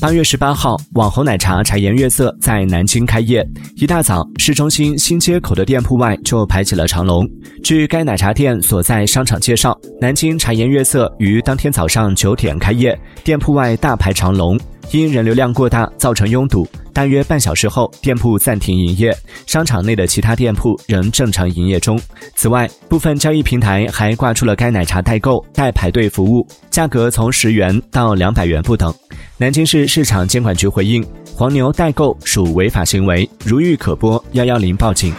八月十八号，网红奶茶茶颜悦色在南京开业。一大早，市中心新街口的店铺外就排起了长龙。据该奶茶店所在商场介绍，南京茶颜悦色于当天早上九点开业，店铺外大排长龙，因人流量过大造成拥堵。大约半小时后，店铺暂停营业，商场内的其他店铺仍正常营业中。此外，部分交易平台还挂出了该奶茶代购代排队服务，价格从十元到两百元不等。南京市市场监管局回应：黄牛代购属违法行为，如遇可拨幺幺零报警。